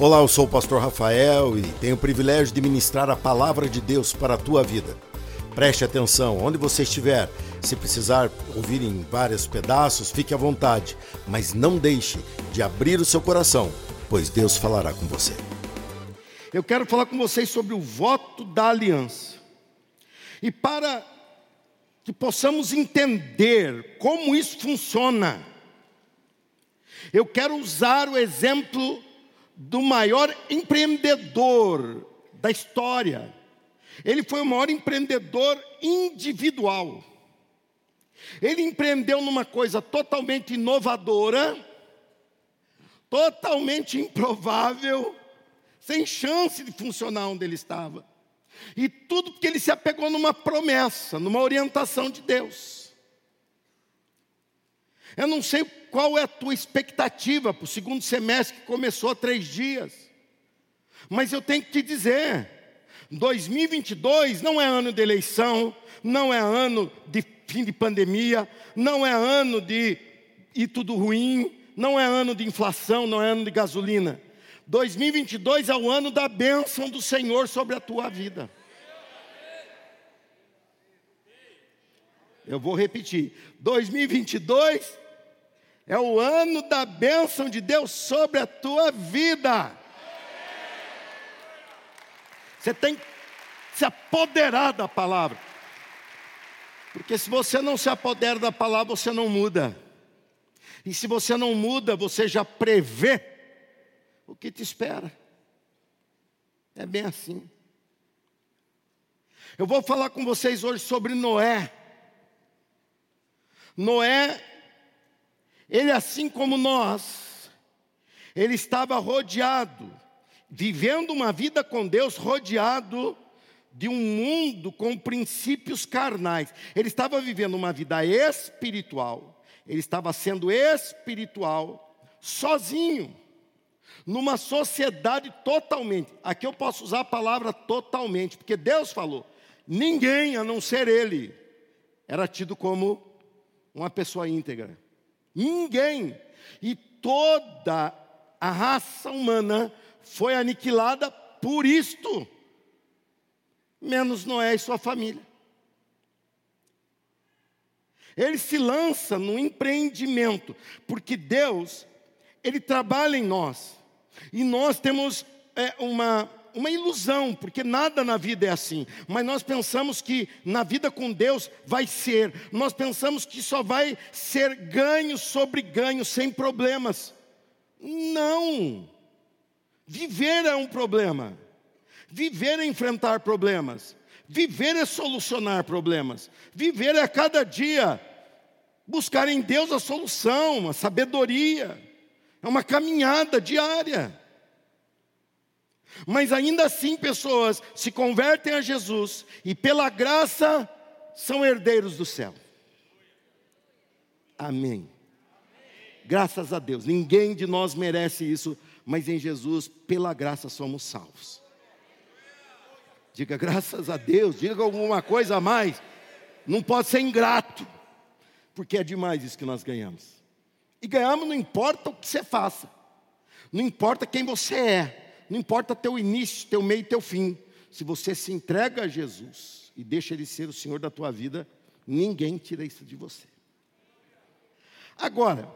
Olá, eu sou o pastor Rafael e tenho o privilégio de ministrar a palavra de Deus para a tua vida. Preste atenção, onde você estiver, se precisar ouvir em vários pedaços, fique à vontade, mas não deixe de abrir o seu coração, pois Deus falará com você. Eu quero falar com vocês sobre o voto da aliança. E para que possamos entender como isso funciona, eu quero usar o exemplo do maior empreendedor da história. Ele foi o maior empreendedor individual. Ele empreendeu numa coisa totalmente inovadora, totalmente improvável, sem chance de funcionar onde ele estava. E tudo porque ele se apegou numa promessa, numa orientação de Deus. Eu não sei qual é a tua expectativa para o segundo semestre que começou há três dias. Mas eu tenho que te dizer: 2022 não é ano de eleição, não é ano de fim de pandemia, não é ano de ir tudo ruim, não é ano de inflação, não é ano de gasolina. 2022 é o ano da bênção do Senhor sobre a tua vida. Eu vou repetir: 2022 é o ano da bênção de Deus sobre a tua vida. Você tem que se apoderar da palavra. Porque se você não se apodera da palavra, você não muda. E se você não muda, você já prevê o que te espera. É bem assim. Eu vou falar com vocês hoje sobre Noé. Noé ele, assim como nós, ele estava rodeado, vivendo uma vida com Deus, rodeado de um mundo com princípios carnais. Ele estava vivendo uma vida espiritual, ele estava sendo espiritual, sozinho, numa sociedade totalmente. Aqui eu posso usar a palavra totalmente, porque Deus falou: ninguém a não ser ele era tido como uma pessoa íntegra. Ninguém. E toda a raça humana foi aniquilada por isto, menos Noé e sua família. Ele se lança no empreendimento, porque Deus, Ele trabalha em nós, e nós temos é, uma uma ilusão, porque nada na vida é assim. Mas nós pensamos que na vida com Deus vai ser. Nós pensamos que só vai ser ganho sobre ganho, sem problemas. Não. Viver é um problema. Viver é enfrentar problemas. Viver é solucionar problemas. Viver é a cada dia buscar em Deus a solução, a sabedoria. É uma caminhada diária. Mas ainda assim, pessoas se convertem a Jesus e, pela graça, são herdeiros do céu. Amém. Graças a Deus. Ninguém de nós merece isso, mas em Jesus, pela graça, somos salvos. Diga graças a Deus, diga alguma coisa a mais. Não pode ser ingrato, porque é demais isso que nós ganhamos. E ganhamos não importa o que você faça, não importa quem você é, não importa teu início, teu meio e teu fim. Se você se entrega a Jesus e deixa Ele ser o Senhor da tua vida, ninguém tira isso de você. Agora,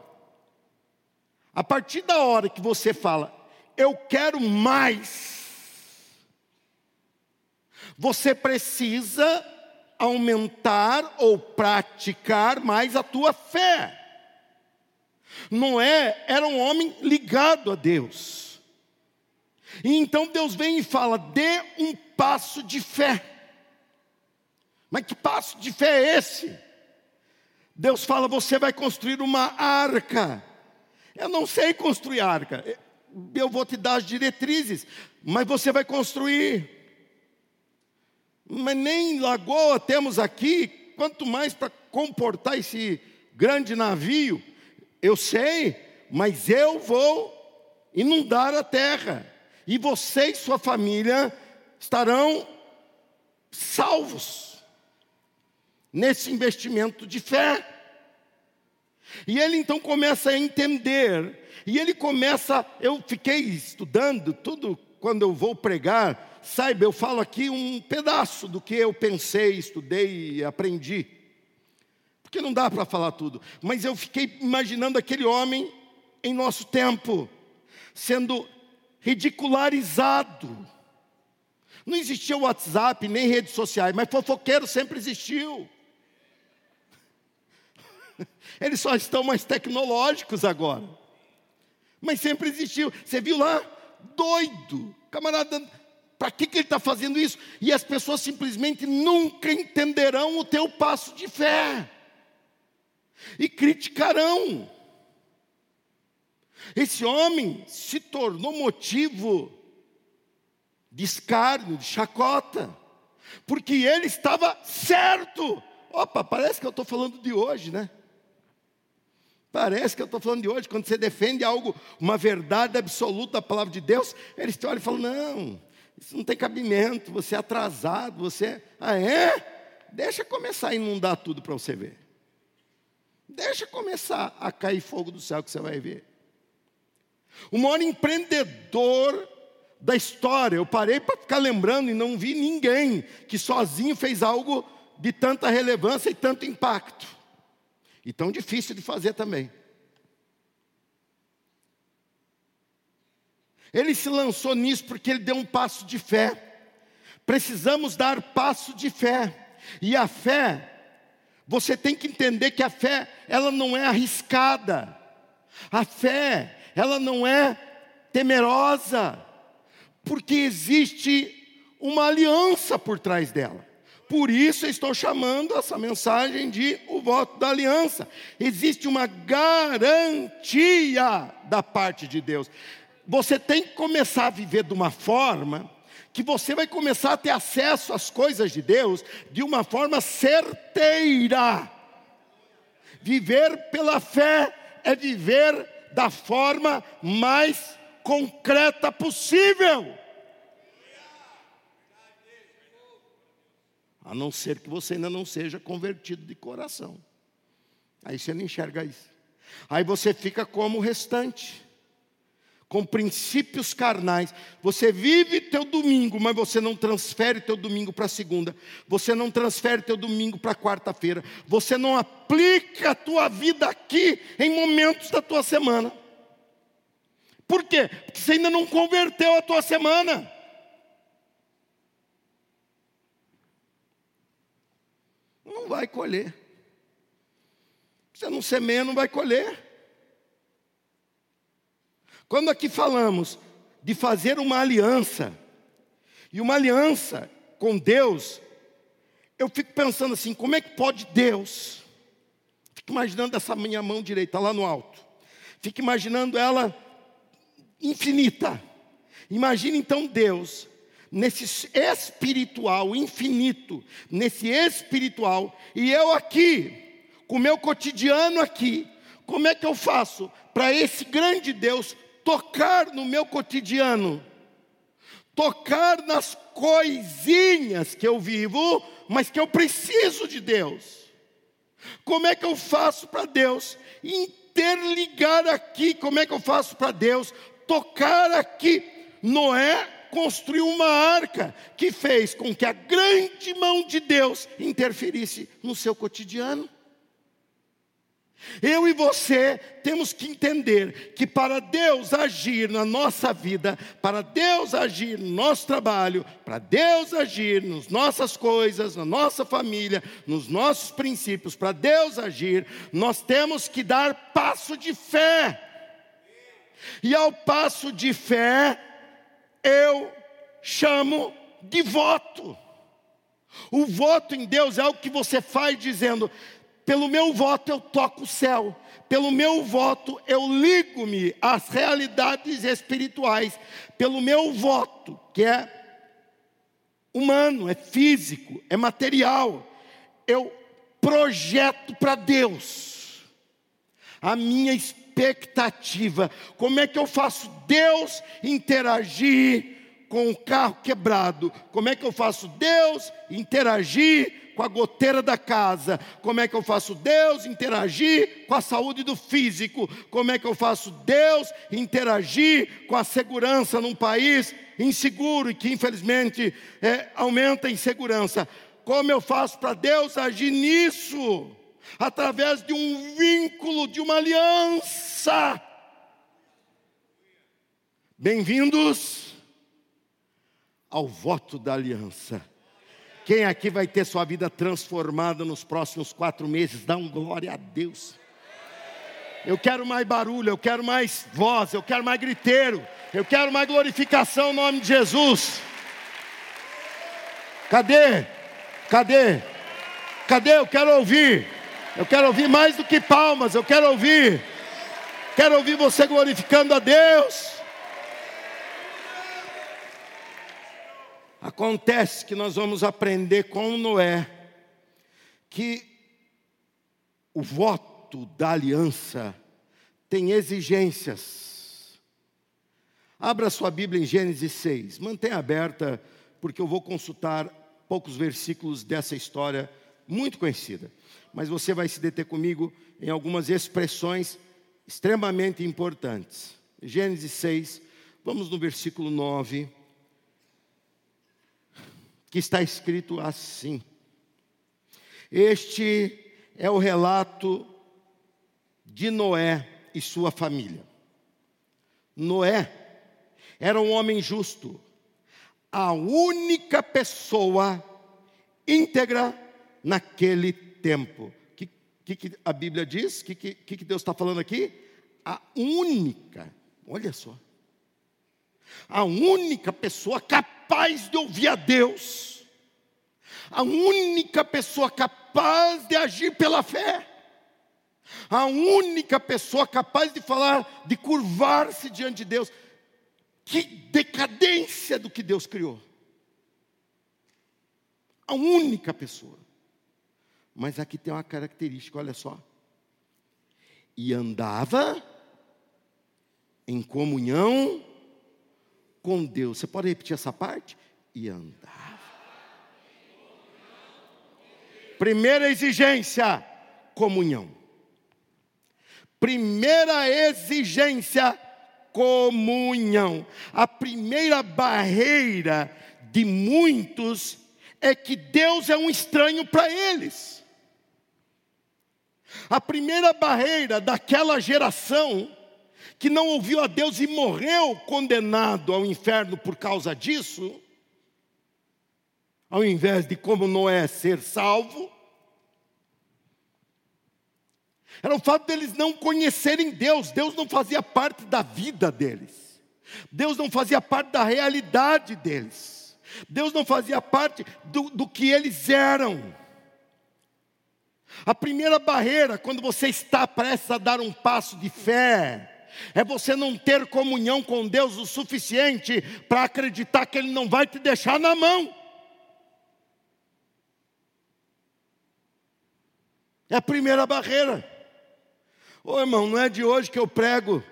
a partir da hora que você fala, eu quero mais, você precisa aumentar ou praticar mais a tua fé. Noé era um homem ligado a Deus. E então Deus vem e fala: dê um passo de fé. Mas que passo de fé é esse? Deus fala: você vai construir uma arca. Eu não sei construir arca. Eu vou te dar as diretrizes, mas você vai construir. Mas nem lagoa temos aqui, quanto mais para comportar esse grande navio. Eu sei, mas eu vou inundar a terra e você e sua família estarão salvos nesse investimento de fé. E ele então começa a entender, e ele começa, eu fiquei estudando tudo quando eu vou pregar, saiba, eu falo aqui um pedaço do que eu pensei, estudei e aprendi. Porque não dá para falar tudo, mas eu fiquei imaginando aquele homem em nosso tempo, sendo ridicularizado. Não existia WhatsApp, nem redes sociais, mas fofoqueiro sempre existiu. Eles só estão mais tecnológicos agora. Mas sempre existiu. Você viu lá? Doido. Camarada, para que, que ele está fazendo isso? E as pessoas simplesmente nunca entenderão o teu passo de fé. E criticarão. Esse homem se tornou motivo de escárnio, de chacota, porque ele estava certo. Opa, parece que eu estou falando de hoje, né? Parece que eu estou falando de hoje, quando você defende algo, uma verdade absoluta da palavra de Deus, eles te olham e falam: não, isso não tem cabimento, você é atrasado, você. É... Ah, é? Deixa começar a inundar tudo para você ver. Deixa começar a cair fogo do céu que você vai ver. O maior empreendedor da história, eu parei para ficar lembrando e não vi ninguém que sozinho fez algo de tanta relevância e tanto impacto. E tão difícil de fazer também. Ele se lançou nisso porque ele deu um passo de fé. Precisamos dar passo de fé. E a fé, você tem que entender que a fé, ela não é arriscada. A fé, ela não é temerosa, porque existe uma aliança por trás dela. Por isso estou chamando essa mensagem de o voto da aliança. Existe uma garantia da parte de Deus. Você tem que começar a viver de uma forma que você vai começar a ter acesso às coisas de Deus de uma forma certeira. Viver pela fé é viver da forma mais concreta possível. A não ser que você ainda não seja convertido de coração. Aí você não enxerga isso. Aí você fica como o restante com princípios carnais. Você vive teu domingo, mas você não transfere teu domingo para segunda. Você não transfere teu domingo para quarta-feira. Você não aplica a tua vida aqui em momentos da tua semana. Por quê? Porque você ainda não converteu a tua semana. Não vai colher. Você não semeia, não vai colher. Quando aqui falamos de fazer uma aliança, e uma aliança com Deus, eu fico pensando assim: como é que pode Deus? Fico imaginando essa minha mão direita lá no alto, fico imaginando ela infinita. Imagine então Deus, nesse espiritual infinito, nesse espiritual, e eu aqui, com o meu cotidiano aqui, como é que eu faço para esse grande Deus tocar no meu cotidiano, tocar nas coisinhas que eu vivo, mas que eu preciso de Deus. Como é que eu faço para Deus interligar aqui? Como é que eu faço para Deus tocar aqui? Noé construiu uma arca que fez com que a grande mão de Deus interferisse no seu cotidiano. Eu e você temos que entender que para Deus agir na nossa vida, para Deus agir no nosso trabalho, para Deus agir nas nossas coisas, na nossa família, nos nossos princípios, para Deus agir, nós temos que dar passo de fé. E ao passo de fé, eu chamo de voto. O voto em Deus é o que você faz dizendo: pelo meu voto eu toco o céu. Pelo meu voto eu ligo-me às realidades espirituais. Pelo meu voto, que é humano, é físico, é material, eu projeto para Deus a minha expectativa. Como é que eu faço Deus interagir com o carro quebrado? Como é que eu faço Deus interagir com a goteira da casa. Como é que eu faço Deus interagir com a saúde do físico? Como é que eu faço Deus interagir com a segurança num país inseguro e que infelizmente é, aumenta a insegurança? Como eu faço para Deus agir nisso? Através de um vínculo, de uma aliança. Bem-vindos ao voto da aliança. Quem aqui vai ter sua vida transformada nos próximos quatro meses? Dá um glória a Deus. Eu quero mais barulho, eu quero mais voz, eu quero mais griteiro, eu quero mais glorificação no nome de Jesus. Cadê? Cadê? Cadê? Eu quero ouvir. Eu quero ouvir mais do que palmas, eu quero ouvir. Quero ouvir você glorificando a Deus. Acontece que nós vamos aprender com Noé que o voto da aliança tem exigências. Abra sua Bíblia em Gênesis 6, mantenha aberta, porque eu vou consultar poucos versículos dessa história muito conhecida. Mas você vai se deter comigo em algumas expressões extremamente importantes. Gênesis 6, vamos no versículo 9 que está escrito assim. Este é o relato de Noé e sua família. Noé era um homem justo, a única pessoa íntegra naquele tempo. O que, que, que, a Bíblia diz? O que, que, que Deus está falando aqui? A única, olha só, a única pessoa capaz capaz de ouvir a Deus, a única pessoa capaz de agir pela fé, a única pessoa capaz de falar, de curvar-se diante de Deus. Que decadência do que Deus criou. A única pessoa. Mas aqui tem uma característica, olha só. E andava em comunhão com Deus. Você pode repetir essa parte? E andava. Primeira exigência: comunhão. Primeira exigência: comunhão. A primeira barreira de muitos é que Deus é um estranho para eles. A primeira barreira daquela geração que não ouviu a Deus e morreu condenado ao inferno por causa disso, ao invés de como Noé ser salvo, era o fato deles não conhecerem Deus, Deus não fazia parte da vida deles, Deus não fazia parte da realidade deles, Deus não fazia parte do, do que eles eram. A primeira barreira, quando você está prestes a dar um passo de fé, é você não ter comunhão com Deus o suficiente para acreditar que Ele não vai te deixar na mão. É a primeira barreira. Ô irmão, não é de hoje que eu prego,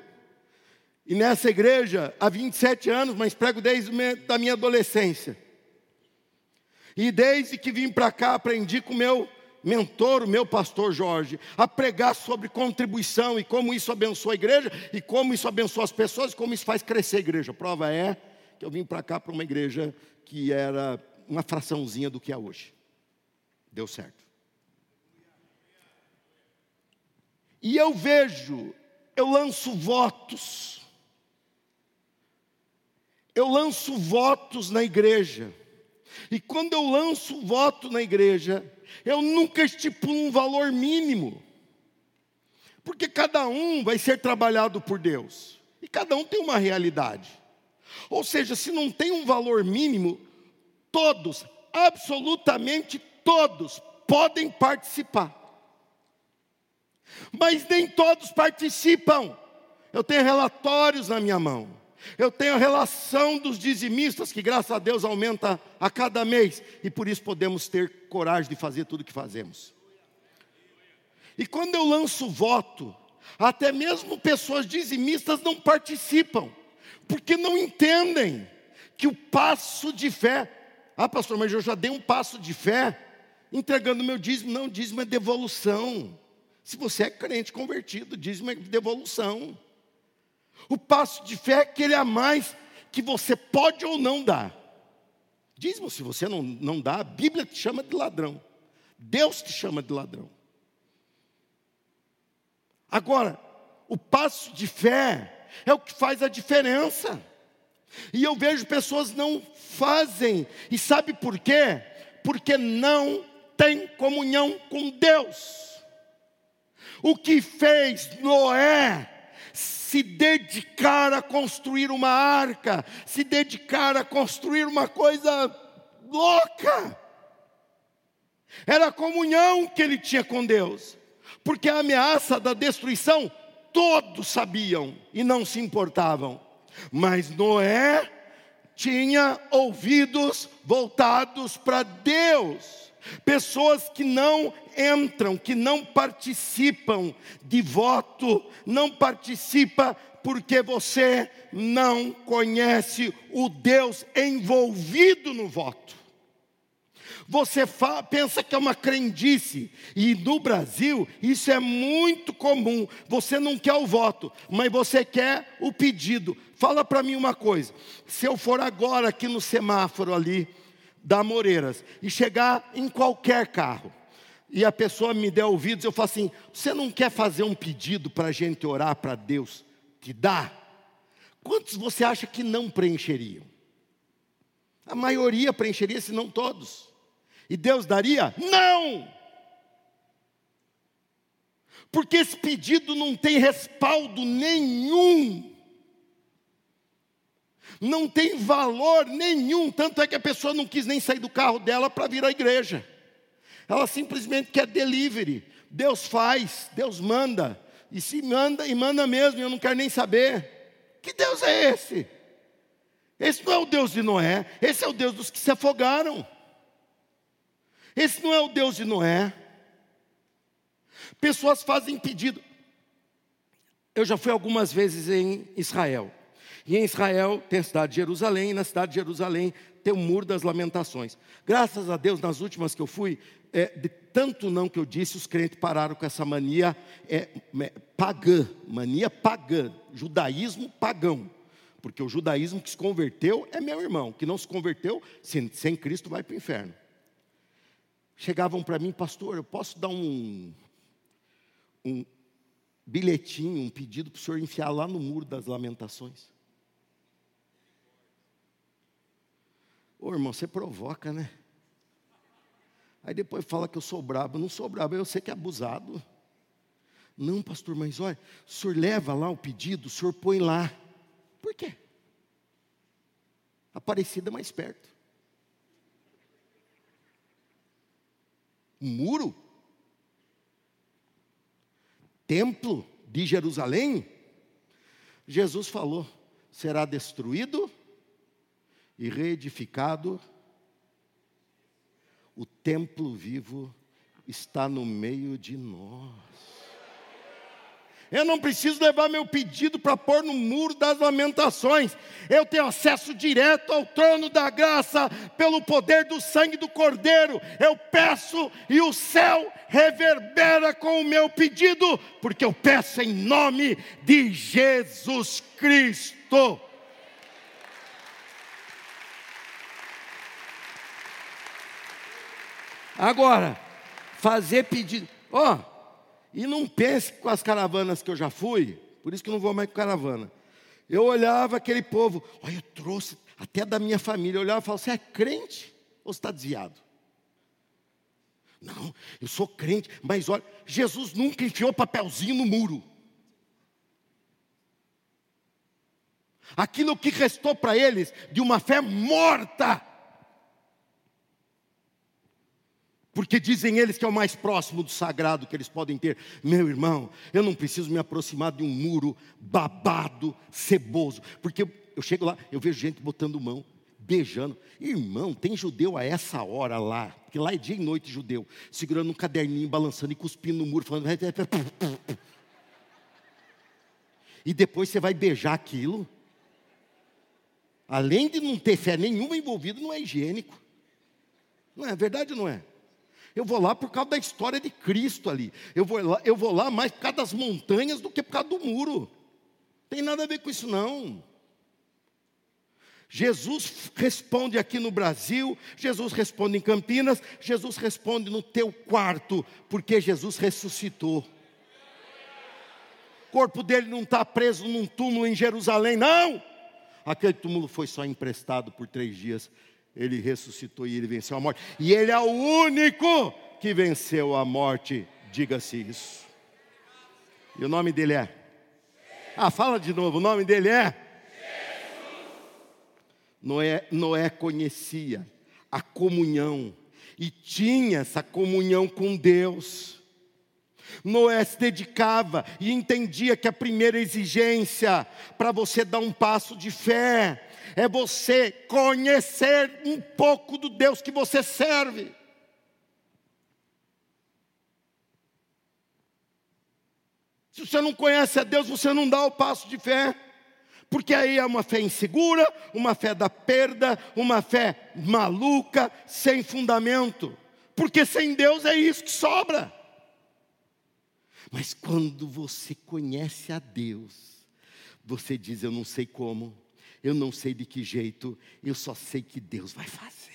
e nessa igreja há 27 anos, mas prego desde a minha adolescência. E desde que vim para cá aprendi com meu mentor, o meu pastor Jorge, a pregar sobre contribuição e como isso abençoa a igreja, e como isso abençoa as pessoas, e como isso faz crescer a igreja. A prova é que eu vim para cá para uma igreja que era uma fraçãozinha do que é hoje. Deu certo. E eu vejo, eu lanço votos. Eu lanço votos na igreja. E quando eu lanço voto na igreja, eu nunca estipulo um valor mínimo, porque cada um vai ser trabalhado por Deus, e cada um tem uma realidade. Ou seja, se não tem um valor mínimo, todos, absolutamente todos, podem participar. Mas nem todos participam. Eu tenho relatórios na minha mão. Eu tenho a relação dos dizimistas, que graças a Deus aumenta a cada mês, e por isso podemos ter coragem de fazer tudo o que fazemos. E quando eu lanço voto, até mesmo pessoas dizimistas não participam, porque não entendem que o passo de fé, ah, pastor, mas eu já dei um passo de fé, entregando meu dízimo. Não, dízimo é devolução. Se você é crente convertido, dízimo é devolução. O passo de fé é aquele a mais que você pode ou não dar. Dízimo, se você não, não dá, a Bíblia te chama de ladrão. Deus te chama de ladrão. Agora, o passo de fé é o que faz a diferença. E eu vejo pessoas não fazem. E sabe por quê? Porque não tem comunhão com Deus. O que fez Noé se dedicar a construir uma arca, se dedicar a construir uma coisa louca. Era a comunhão que ele tinha com Deus, porque a ameaça da destruição todos sabiam e não se importavam, mas Noé tinha ouvidos voltados para Deus. Pessoas que não entram, que não participam de voto, não participa porque você não conhece o Deus envolvido no voto. Você pensa que é uma crendice, e no Brasil isso é muito comum. Você não quer o voto, mas você quer o pedido. Fala para mim uma coisa: se eu for agora aqui no semáforo ali, da Moreiras e chegar em qualquer carro e a pessoa me der ouvidos, eu falo assim: você não quer fazer um pedido para a gente orar para Deus te dar? Quantos você acha que não preencheriam? A maioria preencheria, se não todos. E Deus daria? Não! Porque esse pedido não tem respaldo nenhum não tem valor nenhum, tanto é que a pessoa não quis nem sair do carro dela para vir à igreja. Ela simplesmente quer delivery. Deus faz, Deus manda. E se manda, e manda mesmo, eu não quero nem saber. Que Deus é esse? Esse não é o Deus de Noé, esse é o Deus dos que se afogaram. Esse não é o Deus de Noé. Pessoas fazem pedido. Eu já fui algumas vezes em Israel. E em Israel tem a cidade de Jerusalém, e na cidade de Jerusalém tem o Muro das Lamentações. Graças a Deus, nas últimas que eu fui, é, de tanto não que eu disse, os crentes pararam com essa mania é, é, pagã, mania pagã, judaísmo pagão. Porque o judaísmo que se converteu é meu irmão, que não se converteu, sem, sem Cristo vai para o inferno. Chegavam para mim, pastor, eu posso dar um, um bilhetinho, um pedido para o senhor enfiar lá no muro das lamentações? Ô irmão, você provoca, né? Aí depois fala que eu sou brabo. Não sou brabo, eu sei que é abusado. Não, pastor, mas olha, o senhor leva lá o pedido, o senhor põe lá. Por quê? Aparecida mais perto. Um muro? Templo de Jerusalém? Jesus falou: será destruído e reedificado, o templo vivo está no meio de nós. Eu não preciso levar meu pedido para pôr no muro das lamentações. Eu tenho acesso direto ao trono da graça pelo poder do sangue do Cordeiro. Eu peço e o céu reverbera com o meu pedido, porque eu peço em nome de Jesus Cristo. Agora, fazer pedido. Ó, oh, e não pense com as caravanas que eu já fui, por isso que eu não vou mais com caravana. Eu olhava aquele povo, olha, eu trouxe até da minha família. Eu olhava e falava: Você é crente ou está desviado? Não, eu sou crente, mas olha, Jesus nunca enfiou papelzinho no muro. Aquilo que restou para eles de uma fé morta Porque dizem eles que é o mais próximo do sagrado que eles podem ter. Meu irmão, eu não preciso me aproximar de um muro babado, ceboso. Porque eu chego lá, eu vejo gente botando mão, beijando. Irmão, tem judeu a essa hora lá, porque lá é dia e noite judeu, segurando um caderninho, balançando e cuspindo no muro, falando. E depois você vai beijar aquilo. Além de não ter fé nenhuma envolvida, não é higiênico. Não é verdade ou não é? Eu vou lá por causa da história de Cristo ali. Eu vou lá, eu vou lá mais por causa das montanhas do que por causa do muro. Tem nada a ver com isso não. Jesus responde aqui no Brasil, Jesus responde em Campinas, Jesus responde no teu quarto, porque Jesus ressuscitou. O corpo dele não está preso num túmulo em Jerusalém, não. Aquele túmulo foi só emprestado por três dias. Ele ressuscitou e ele venceu a morte. E ele é o único que venceu a morte. Diga-se isso. E o nome dele é? Ah, fala de novo. O nome dele é? Noé, Noé conhecia a comunhão e tinha essa comunhão com Deus. Noé se dedicava e entendia que a primeira exigência para você dar um passo de fé é você conhecer um pouco do Deus que você serve. Se você não conhece a Deus, você não dá o passo de fé. Porque aí é uma fé insegura, uma fé da perda, uma fé maluca, sem fundamento. Porque sem Deus é isso que sobra. Mas quando você conhece a Deus, você diz: Eu não sei como, eu não sei de que jeito, eu só sei que Deus vai fazer.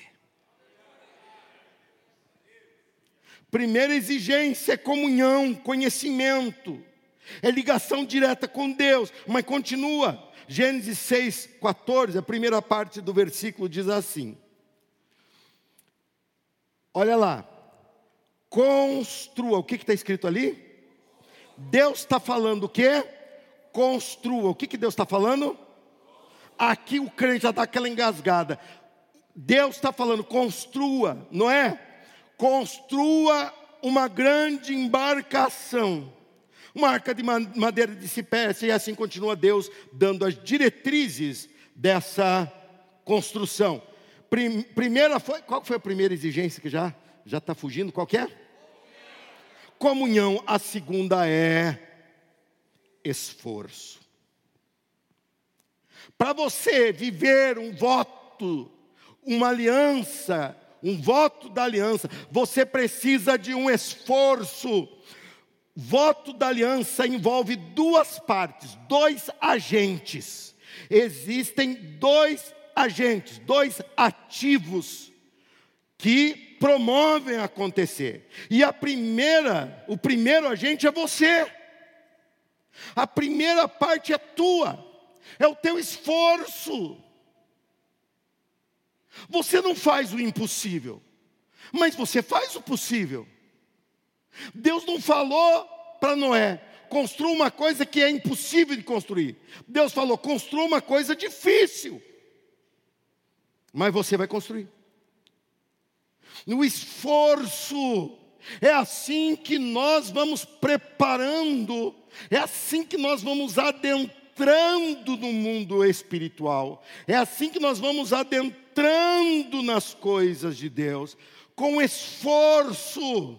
Primeira exigência é comunhão, conhecimento, é ligação direta com Deus, mas continua. Gênesis 6, 14, a primeira parte do versículo diz assim: Olha lá, construa, o que está escrito ali? Deus está falando o quê? Construa. O que, que Deus está falando? Aqui o crente já dá aquela engasgada. Deus está falando, construa, não é? Construa uma grande embarcação, uma arca de madeira de cipércia, e assim continua Deus dando as diretrizes dessa construção. Primeira foi, qual foi a primeira exigência que já já está fugindo? Qual é? comunhão, a segunda é esforço. Para você viver um voto, uma aliança, um voto da aliança, você precisa de um esforço. Voto da aliança envolve duas partes, dois agentes. Existem dois agentes, dois ativos que promovem acontecer. E a primeira, o primeiro agente é você. A primeira parte é tua, é o teu esforço. Você não faz o impossível, mas você faz o possível. Deus não falou para Noé, construa uma coisa que é impossível de construir. Deus falou, construa uma coisa difícil, mas você vai construir no esforço. É assim que nós vamos preparando, é assim que nós vamos adentrando no mundo espiritual, é assim que nós vamos adentrando nas coisas de Deus, com esforço.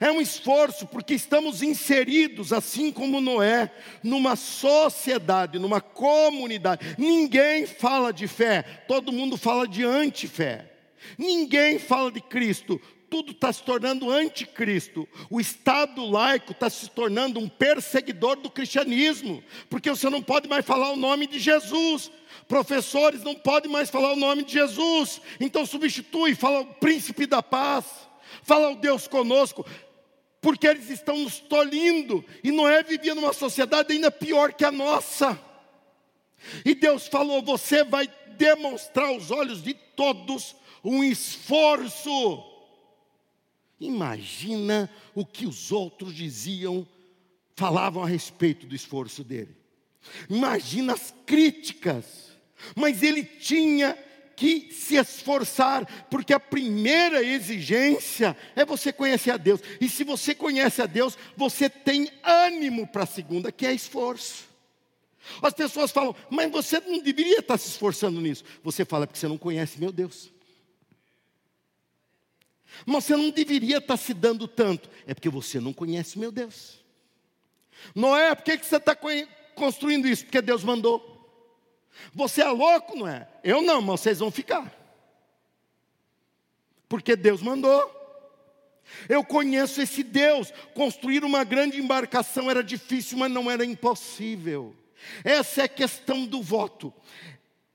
É um esforço porque estamos inseridos, assim como Noé, numa sociedade, numa comunidade. Ninguém fala de fé, todo mundo fala de antifé. Ninguém fala de Cristo, tudo está se tornando anticristo. O Estado laico está se tornando um perseguidor do cristianismo, porque você não pode mais falar o nome de Jesus. Professores não podem mais falar o nome de Jesus, então substitui, fala o príncipe da paz, fala o Deus conosco, porque eles estão nos tolindo, e Noé vivia numa sociedade ainda pior que a nossa. E Deus falou: Você vai demonstrar aos olhos de todos um esforço. Imagina o que os outros diziam, falavam a respeito do esforço dele. Imagina as críticas. Mas ele tinha que se esforçar, porque a primeira exigência é você conhecer a Deus. E se você conhece a Deus, você tem ânimo para a segunda, que é esforço. As pessoas falam, mas você não deveria estar se esforçando nisso. Você fala, porque você não conhece meu Deus. Mas você não deveria estar se dando tanto. É porque você não conhece meu Deus. Noé, por que, que você está construindo isso? Porque Deus mandou. Você é louco, não é? Eu não, mas vocês vão ficar. Porque Deus mandou. Eu conheço esse Deus. Construir uma grande embarcação era difícil, mas não era impossível. Essa é a questão do voto.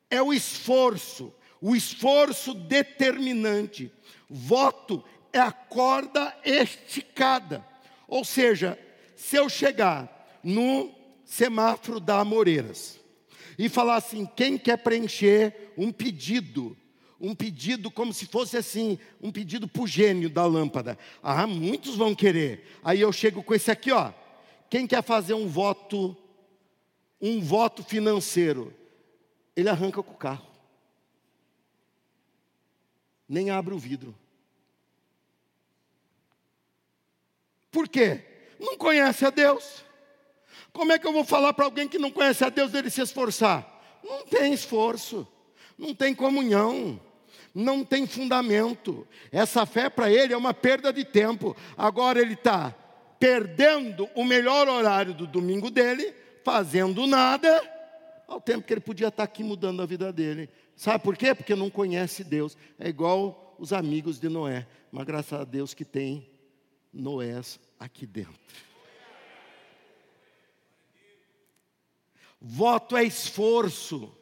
É o esforço, o esforço determinante. Voto é a corda esticada. Ou seja, se eu chegar no semáforo da Amoreiras e falar assim: quem quer preencher um pedido um pedido como se fosse assim, um pedido para o gênio da lâmpada. Ah, muitos vão querer. Aí eu chego com esse aqui, ó. Quem quer fazer um voto, um voto financeiro? Ele arranca com o carro. Nem abre o vidro. Por quê? Não conhece a Deus. Como é que eu vou falar para alguém que não conhece a Deus dele se esforçar? Não tem esforço, não tem comunhão não tem fundamento. Essa fé para ele é uma perda de tempo. Agora ele está perdendo o melhor horário do domingo dele, fazendo nada, ao tempo que ele podia estar tá aqui mudando a vida dele. Sabe por quê? Porque não conhece Deus. É igual os amigos de Noé. Mas graças a Deus que tem Noés aqui dentro. Voto é esforço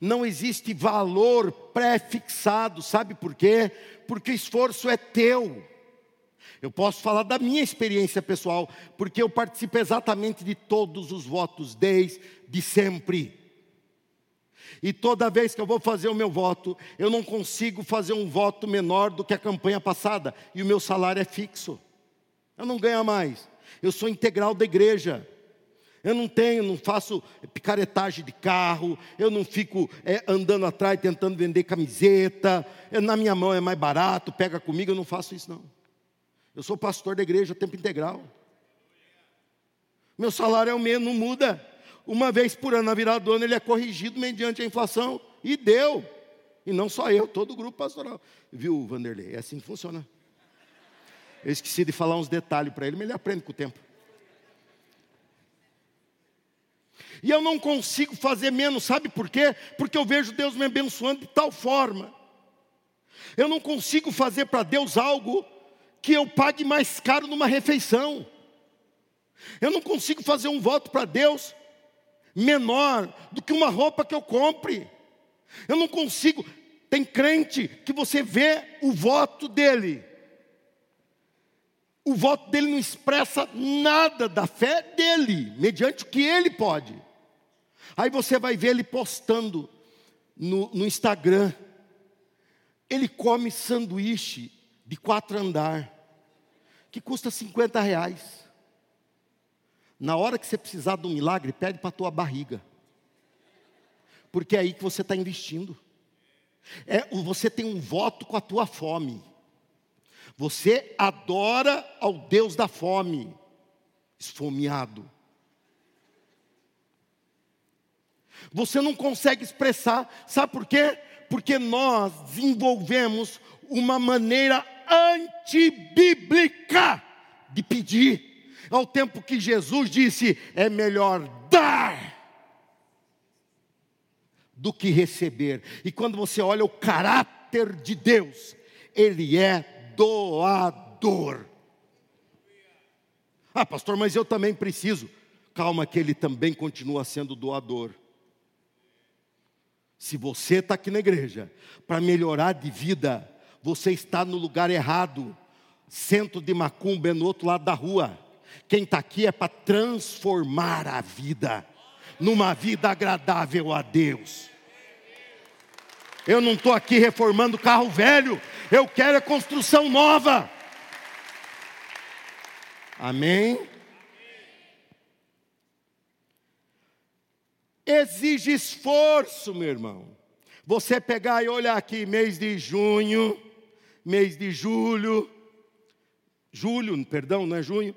não existe valor pré-fixado, sabe por quê? Porque o esforço é teu. Eu posso falar da minha experiência pessoal, porque eu participo exatamente de todos os votos, desde sempre. E toda vez que eu vou fazer o meu voto, eu não consigo fazer um voto menor do que a campanha passada, e o meu salário é fixo. Eu não ganho mais. Eu sou integral da igreja. Eu não tenho, não faço picaretagem de carro, eu não fico é, andando atrás tentando vender camiseta, eu, na minha mão é mais barato, pega comigo, eu não faço isso não. Eu sou pastor da igreja tempo integral. Meu salário é o mesmo, não muda. Uma vez por ano, na virada do ano, ele é corrigido mediante a inflação. E deu. E não só eu, todo o grupo pastoral. Viu, Vanderlei? É assim que funciona. Eu esqueci de falar uns detalhes para ele, mas ele aprende com o tempo. E eu não consigo fazer menos, sabe por quê? Porque eu vejo Deus me abençoando de tal forma. Eu não consigo fazer para Deus algo que eu pague mais caro numa refeição. Eu não consigo fazer um voto para Deus menor do que uma roupa que eu compre. Eu não consigo. Tem crente que você vê o voto dele. O voto dele não expressa nada da fé dele, mediante o que ele pode. Aí você vai ver ele postando no, no Instagram. Ele come sanduíche de quatro andar, que custa 50 reais. Na hora que você precisar de um milagre, pede para a tua barriga. Porque é aí que você está investindo. É, você tem um voto com a tua fome. Você adora ao Deus da fome, esfomeado. Você não consegue expressar, sabe por quê? Porque nós desenvolvemos uma maneira antibíblica de pedir. Ao tempo que Jesus disse: é melhor dar do que receber. E quando você olha o caráter de Deus, Ele é doador. Ah, pastor, mas eu também preciso. Calma, que Ele também continua sendo doador. Se você está aqui na igreja para melhorar de vida, você está no lugar errado. Centro de Macumba é no outro lado da rua. Quem está aqui é para transformar a vida numa vida agradável a Deus. Eu não estou aqui reformando carro velho, eu quero a construção nova. Amém? Exige esforço, meu irmão. Você pegar e olhar aqui, mês de junho, mês de julho, julho, perdão, não é junho,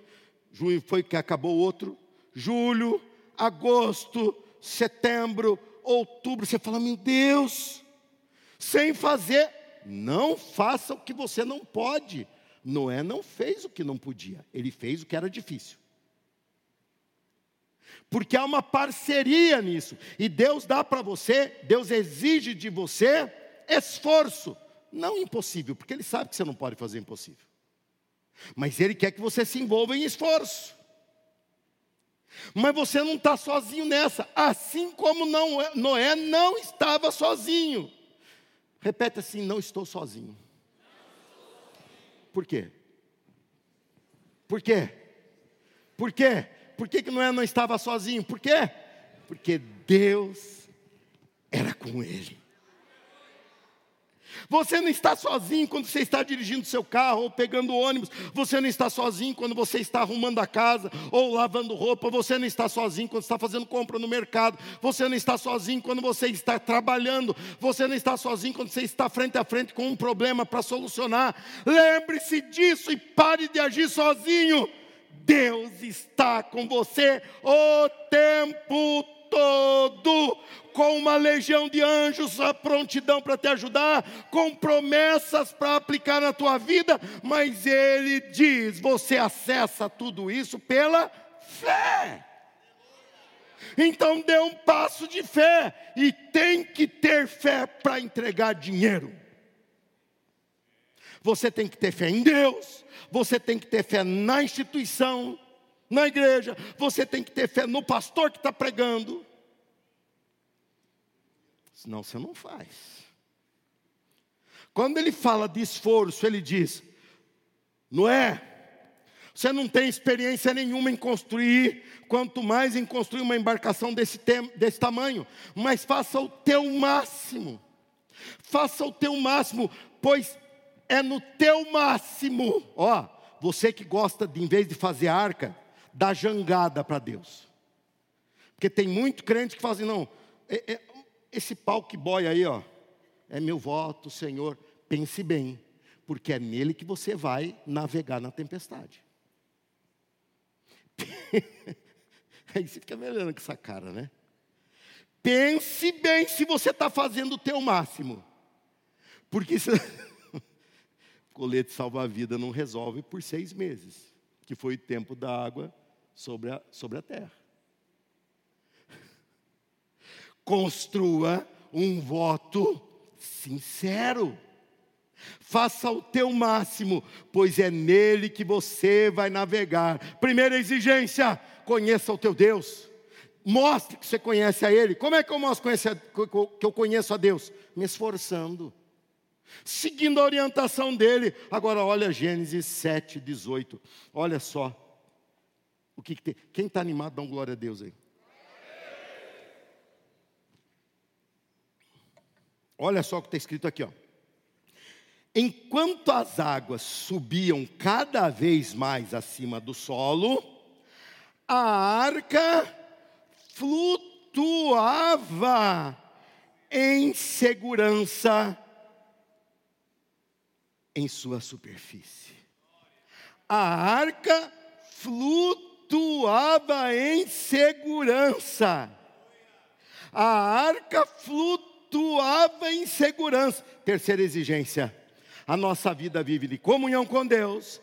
junho foi que acabou o outro, julho, agosto, setembro, outubro, você fala, meu Deus, sem fazer, não faça o que você não pode. Noé não fez o que não podia, ele fez o que era difícil porque há uma parceria nisso. E Deus dá para você, Deus exige de você esforço, não impossível, porque Ele sabe que você não pode fazer impossível. Mas Ele quer que você se envolva em esforço. Mas você não está sozinho nessa, assim como não, é, Noé não estava sozinho. Repete assim: não estou sozinho. Por quê? Por quê? Por quê? Por que, que Noé não estava sozinho? Por quê? Porque Deus era com ele. Você não está sozinho quando você está dirigindo seu carro ou pegando ônibus. Você não está sozinho quando você está arrumando a casa ou lavando roupa. Você não está sozinho quando está fazendo compra no mercado. Você não está sozinho quando você está trabalhando. Você não está sozinho quando você está frente a frente com um problema para solucionar. Lembre-se disso e pare de agir sozinho. Deus está com você o tempo todo com uma legião de anjos à prontidão para te ajudar, com promessas para aplicar na tua vida, mas ele diz: você acessa tudo isso pela fé. Então dê um passo de fé e tem que ter fé para entregar dinheiro. Você tem que ter fé em Deus, você tem que ter fé na instituição, na igreja, você tem que ter fé no pastor que está pregando, Senão você não faz. Quando ele fala de esforço, ele diz: não é? Você não tem experiência nenhuma em construir, quanto mais em construir uma embarcação desse, desse tamanho, mas faça o teu máximo. Faça o teu máximo, pois é no teu máximo. Ó, você que gosta de, em vez de fazer arca, dar jangada para Deus. Porque tem muito crente que fala assim, não, é, é, esse pau que boia aí, ó, é meu voto, Senhor. Pense bem, porque é nele que você vai navegar na tempestade. aí você fica me olhando com essa cara, né? Pense bem se você está fazendo o teu máximo. Porque se... colete salva-vida não resolve por seis meses, que foi o tempo da água sobre a, sobre a terra construa um voto sincero. Faça o teu máximo, pois é nele que você vai navegar. Primeira exigência: conheça o teu Deus. Mostre que você conhece a Ele. Como é que eu mostro que eu conheço a Deus? Me esforçando, seguindo a orientação dele. Agora, olha Gênesis 7, 18. Olha só. O que, que tem? Quem está animado, dá um glória a Deus aí. Olha só o que está escrito aqui, ó. Enquanto as águas subiam cada vez mais acima do solo, a arca flutuava em segurança em sua superfície. A arca flutuava em segurança. A arca flutuava flutuava em segurança. Terceira exigência: a nossa vida vive de comunhão com Deus.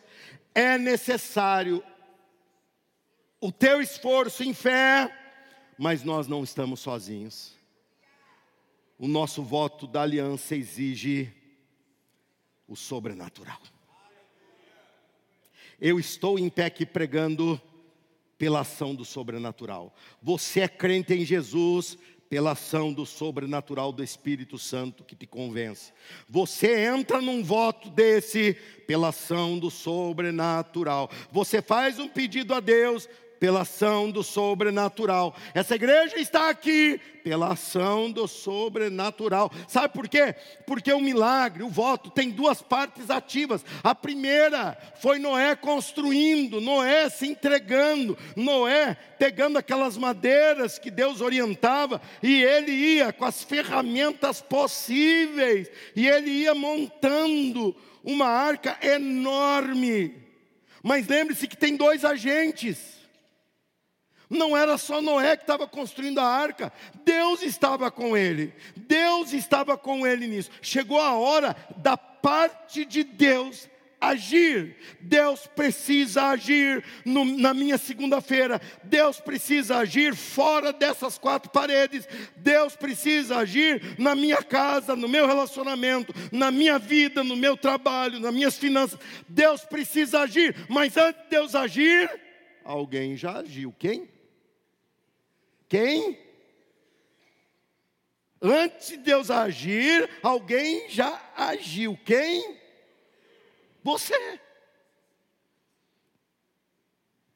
É necessário o teu esforço em fé, mas nós não estamos sozinhos. O nosso voto da aliança exige o sobrenatural. Eu estou em pé aqui pregando pela ação do sobrenatural. Você é crente em Jesus, pela ação do sobrenatural do Espírito Santo que te convence. Você entra num voto desse pela ação do sobrenatural. Você faz um pedido a Deus pela ação do sobrenatural. Essa igreja está aqui pela ação do sobrenatural. Sabe por quê? Porque o milagre, o voto, tem duas partes ativas. A primeira foi Noé construindo, Noé se entregando, Noé pegando aquelas madeiras que Deus orientava e ele ia com as ferramentas possíveis e ele ia montando uma arca enorme. Mas lembre-se que tem dois agentes. Não era só Noé que estava construindo a arca, Deus estava com ele, Deus estava com ele nisso. Chegou a hora da parte de Deus agir. Deus precisa agir no, na minha segunda-feira. Deus precisa agir fora dessas quatro paredes. Deus precisa agir na minha casa, no meu relacionamento, na minha vida, no meu trabalho, nas minhas finanças. Deus precisa agir, mas antes de Deus agir, alguém já agiu. Quem? Quem? Antes de Deus agir, alguém já agiu. Quem? Você.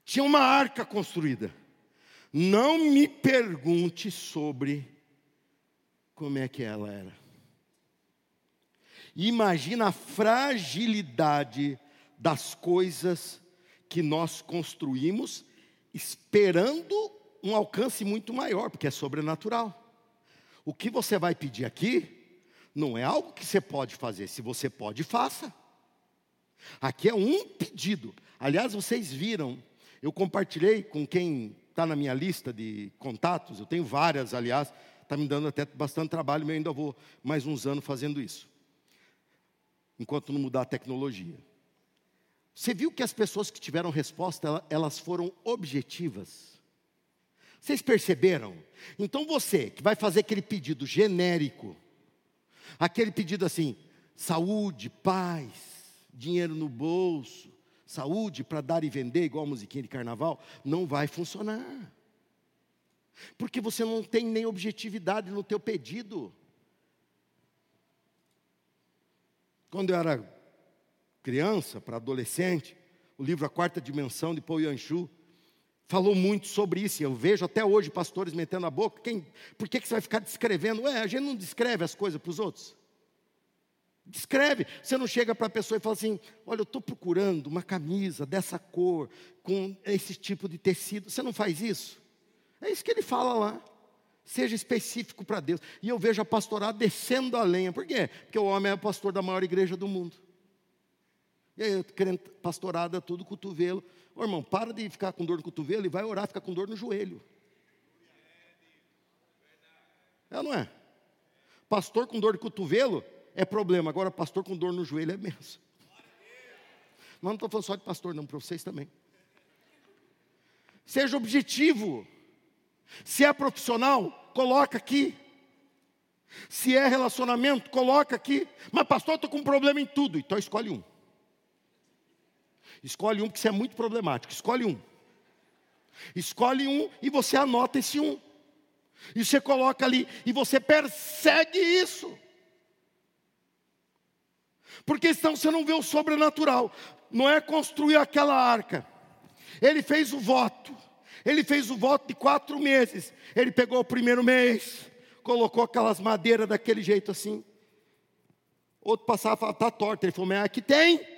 Tinha uma arca construída. Não me pergunte sobre como é que ela era. Imagina a fragilidade das coisas que nós construímos, esperando um alcance muito maior, porque é sobrenatural. O que você vai pedir aqui não é algo que você pode fazer, se você pode, faça. Aqui é um pedido. Aliás, vocês viram, eu compartilhei com quem está na minha lista de contatos, eu tenho várias, aliás, está me dando até bastante trabalho, mas eu ainda vou mais uns anos fazendo isso, enquanto não mudar a tecnologia. Você viu que as pessoas que tiveram resposta, elas foram objetivas. Vocês perceberam? Então você que vai fazer aquele pedido genérico, aquele pedido assim, saúde, paz, dinheiro no bolso, saúde para dar e vender, igual a musiquinha de carnaval, não vai funcionar. Porque você não tem nem objetividade no teu pedido. Quando eu era criança, para adolescente, o livro A Quarta Dimensão de Paul Yanchu falou muito sobre isso. E eu vejo até hoje pastores metendo a boca. Quem, por que, que você vai ficar descrevendo? Ué, a gente não descreve as coisas para os outros. Descreve. Você não chega para a pessoa e fala assim: Olha, eu estou procurando uma camisa dessa cor, com esse tipo de tecido. Você não faz isso? É isso que ele fala lá. Seja específico para Deus. E eu vejo a pastorada descendo a lenha. Por quê? Porque o homem é o pastor da maior igreja do mundo. E aí, pastorada, tudo cotovelo. Ô irmão, para de ficar com dor no cotovelo e vai orar, fica com dor no joelho. É não é? Pastor com dor de cotovelo, é problema. Agora, pastor com dor no joelho é mesmo. Mas não estou falando só de pastor, não, para vocês também. Seja objetivo. Se é profissional, coloca aqui. Se é relacionamento, coloca aqui. Mas, pastor, estou com um problema em tudo. Então, escolhe um. Escolhe um, porque você é muito problemático. Escolhe um. Escolhe um e você anota esse um. E você coloca ali. E você persegue isso. Porque senão você não vê o sobrenatural. Não é construir aquela arca. Ele fez o voto. Ele fez o voto de quatro meses. Ele pegou o primeiro mês, colocou aquelas madeiras daquele jeito assim. Outro passava e falava, está torto. Ele falou, mas aqui tem.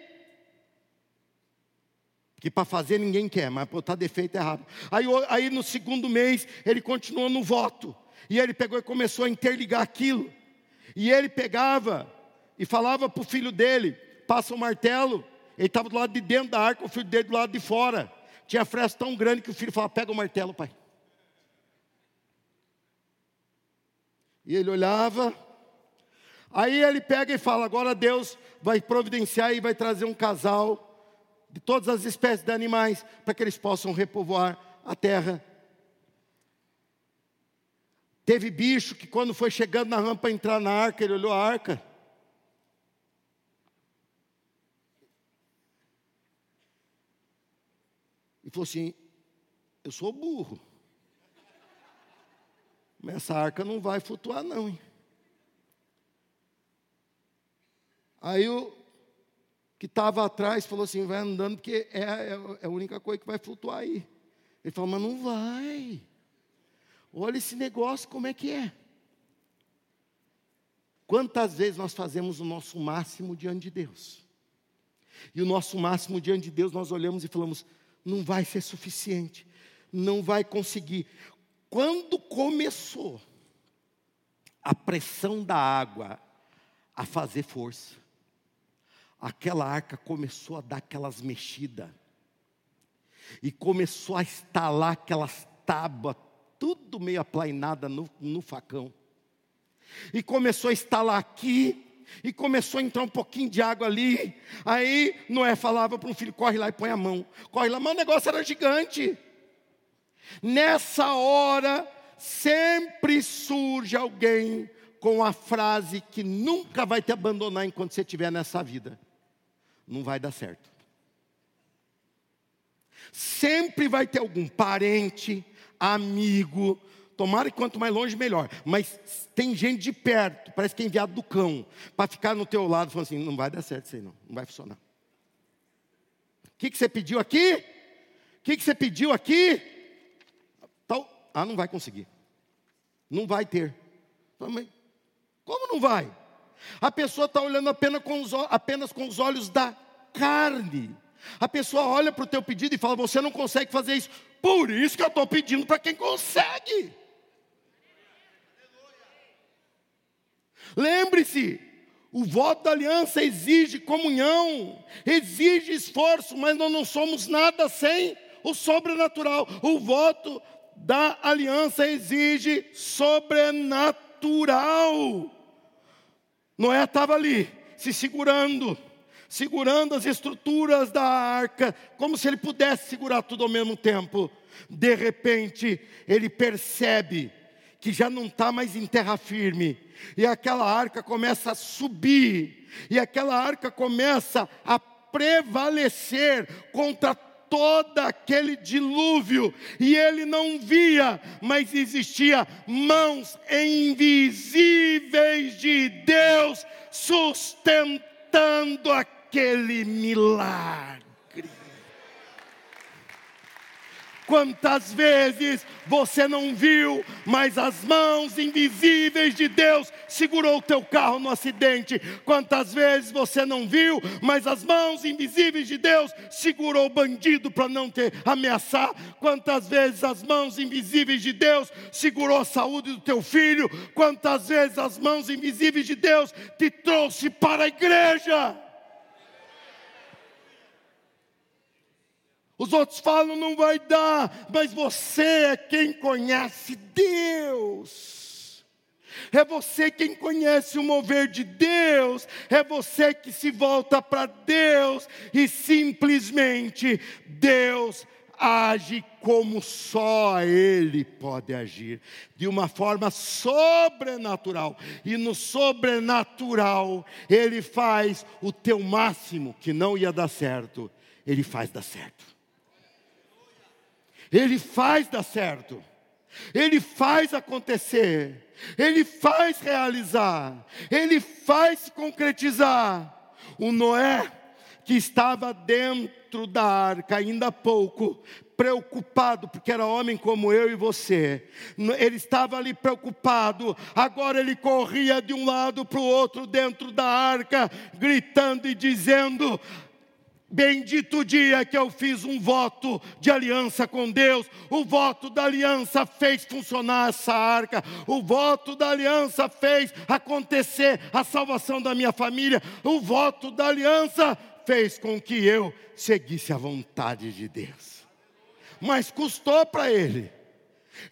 Que para fazer ninguém quer, mas botar defeito é rápido. Aí, aí no segundo mês, ele continuou no voto. E ele pegou e começou a interligar aquilo. E ele pegava e falava para o filho dele: passa o martelo. Ele estava do lado de dentro da arca, o filho dele do lado de fora. Tinha fresta tão grande que o filho falava: pega o martelo, pai. E ele olhava. Aí ele pega e fala: agora Deus vai providenciar e vai trazer um casal de todas as espécies de animais para que eles possam repovoar a terra. Teve bicho que quando foi chegando na rampa entrar na arca, ele olhou a arca. e falou assim: Eu sou burro. Mas essa arca não vai flutuar, não. Hein? Aí o que estava atrás falou assim: vai andando, porque é, é, é, a única coisa que vai flutuar aí. Ele falou: mas não vai. Olha esse negócio, como é que é. Quantas vezes nós fazemos o nosso máximo diante de Deus? E o nosso máximo diante de Deus, nós olhamos e falamos: não vai ser suficiente, não vai conseguir. Quando começou a pressão da água a fazer força, aquela arca começou a dar aquelas mexidas, e começou a estalar aquelas tábuas, tudo meio aplainada no, no facão, e começou a estalar aqui, E começou a entrar um pouquinho de água ali. Aí Noé falava para um filho: corre lá e põe a mão. Corre lá, mas o negócio era gigante. Nessa hora, sempre surge alguém com a frase que nunca vai te abandonar enquanto você estiver nessa vida: não vai dar certo. Sempre vai ter algum parente, amigo, tomara que quanto mais longe, melhor. Mas tem gente de perto, parece que é enviado do cão, para ficar no teu lado, falando assim: não vai dar certo isso aí, não, não vai funcionar. O que, que você pediu aqui? O que, que você pediu aqui? Tal, ah, não vai conseguir. Não vai ter. Como não vai? A pessoa está olhando apenas com, os, apenas com os olhos da carne. A pessoa olha para o teu pedido e fala: Você não consegue fazer isso. Por isso que eu estou pedindo para quem consegue. Lembre-se, o voto da aliança exige comunhão, exige esforço, mas nós não somos nada sem o sobrenatural. O voto da aliança exige sobrenatural. Noé estava ali, se segurando segurando as estruturas da arca, como se ele pudesse segurar tudo ao mesmo tempo. De repente, ele percebe que já não está mais em terra firme, e aquela arca começa a subir, e aquela arca começa a prevalecer contra todo aquele dilúvio, e ele não via, mas existia mãos invisíveis de Deus sustentando aquele milagre. Quantas vezes você não viu, mas as mãos invisíveis de Deus segurou o teu carro no acidente? Quantas vezes você não viu, mas as mãos invisíveis de Deus segurou o bandido para não te ameaçar? Quantas vezes as mãos invisíveis de Deus segurou a saúde do teu filho? Quantas vezes as mãos invisíveis de Deus te trouxe para a igreja? Os outros falam não vai dar, mas você é quem conhece Deus. É você quem conhece o mover de Deus, é você que se volta para Deus e simplesmente Deus age como só Ele pode agir, de uma forma sobrenatural. E no sobrenatural, Ele faz o teu máximo, que não ia dar certo, Ele faz dar certo. Ele faz dar certo, Ele faz acontecer, Ele faz realizar, Ele faz concretizar. O Noé, que estava dentro da arca ainda há pouco, preocupado, porque era homem como eu e você. Ele estava ali preocupado, agora ele corria de um lado para o outro dentro da arca, gritando e dizendo: Bendito o dia que eu fiz um voto de aliança com Deus. O voto da aliança fez funcionar essa arca. O voto da aliança fez acontecer a salvação da minha família. O voto da aliança fez com que eu seguisse a vontade de Deus. Mas custou para ele.